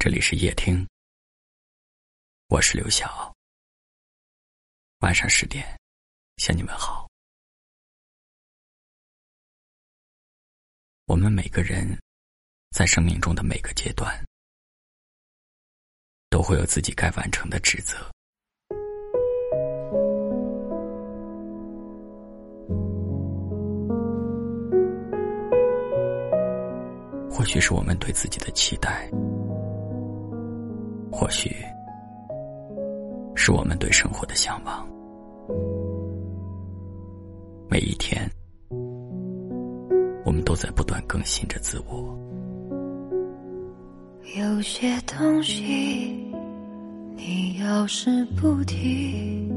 这里是夜听，我是刘晓。晚上十点，向你们好。我们每个人在生命中的每个阶段，都会有自己该完成的职责。或许是我们对自己的期待。或许是我们对生活的向往。每一天，我们都在不断更新着自我。有些东西，你要是不提，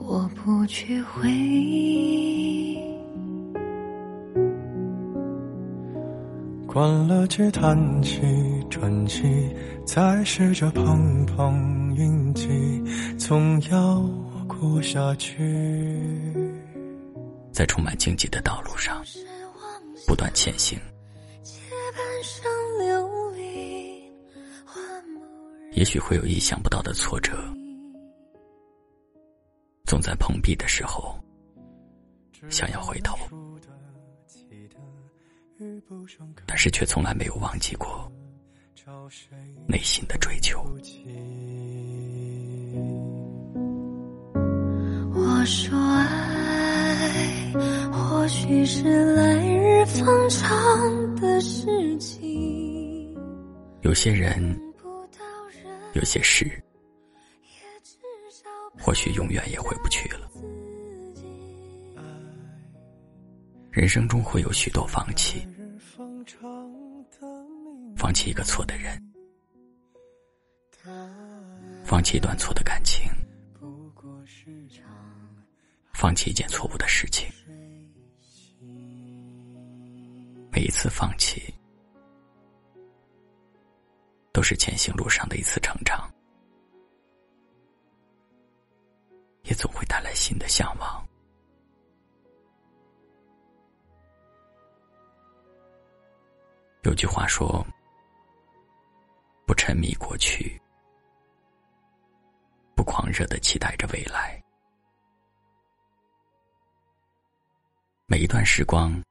我不去回忆。关了机，叹气，转机，再试着碰碰运气，总要过下去。在充满荆棘的道路上，不断前行。也许会有意想不到的挫折，总在碰壁的时候，想要回头。但是却从来没有忘记过内心的追求。我说爱，或许是来日方长的事情。有些人，有些事，或许永远也回不去了。人生中会有许多放弃，放弃一个错的人，放弃一段错的感情，放弃一件错误的事情。每一次放弃，都是前行路上的一次成长，也总会带来新的向往。有句话说：“不沉迷过去，不狂热地期待着未来。每一段时光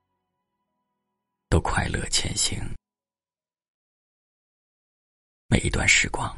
都快乐前行，每一段时光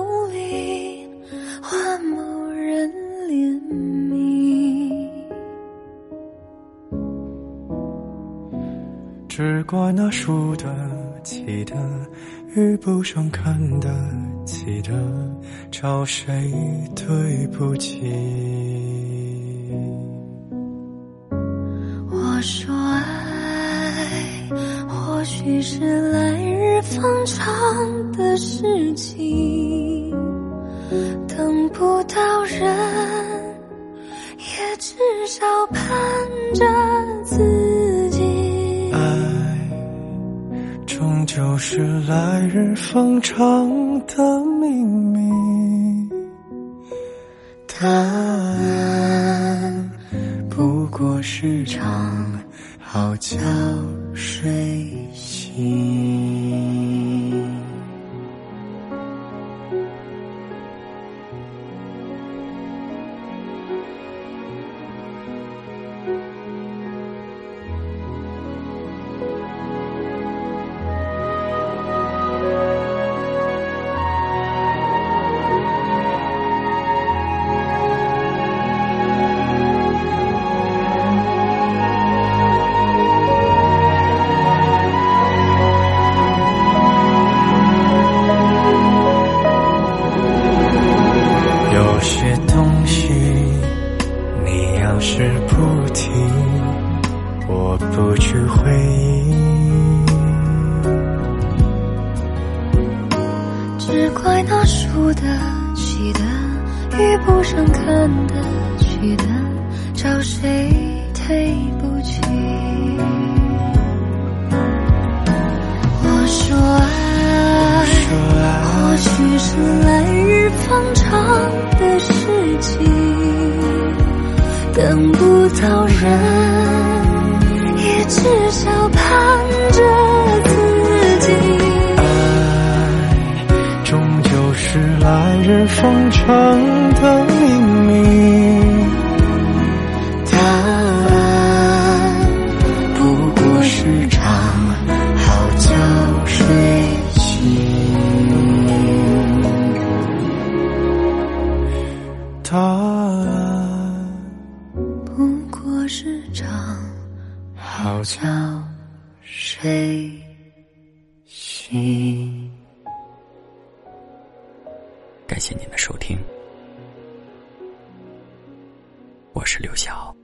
人怜悯，只怪那输得起的遇不上看得起的，找谁对不起？我说爱，或许是来日方长的事情，等不到人，也至少盼着自己。爱，终究是来日方长的秘密。答案不过是场好觉睡醒。是不停，我不去回忆。只怪那输得起的，遇不上看得起的，找谁赔不起？我说爱，或许是来日方长的事情。等不到人，也至少盼着自己。爱终究是来日方长的是场好觉觉睡醒。感谢您的收听，我是刘晓。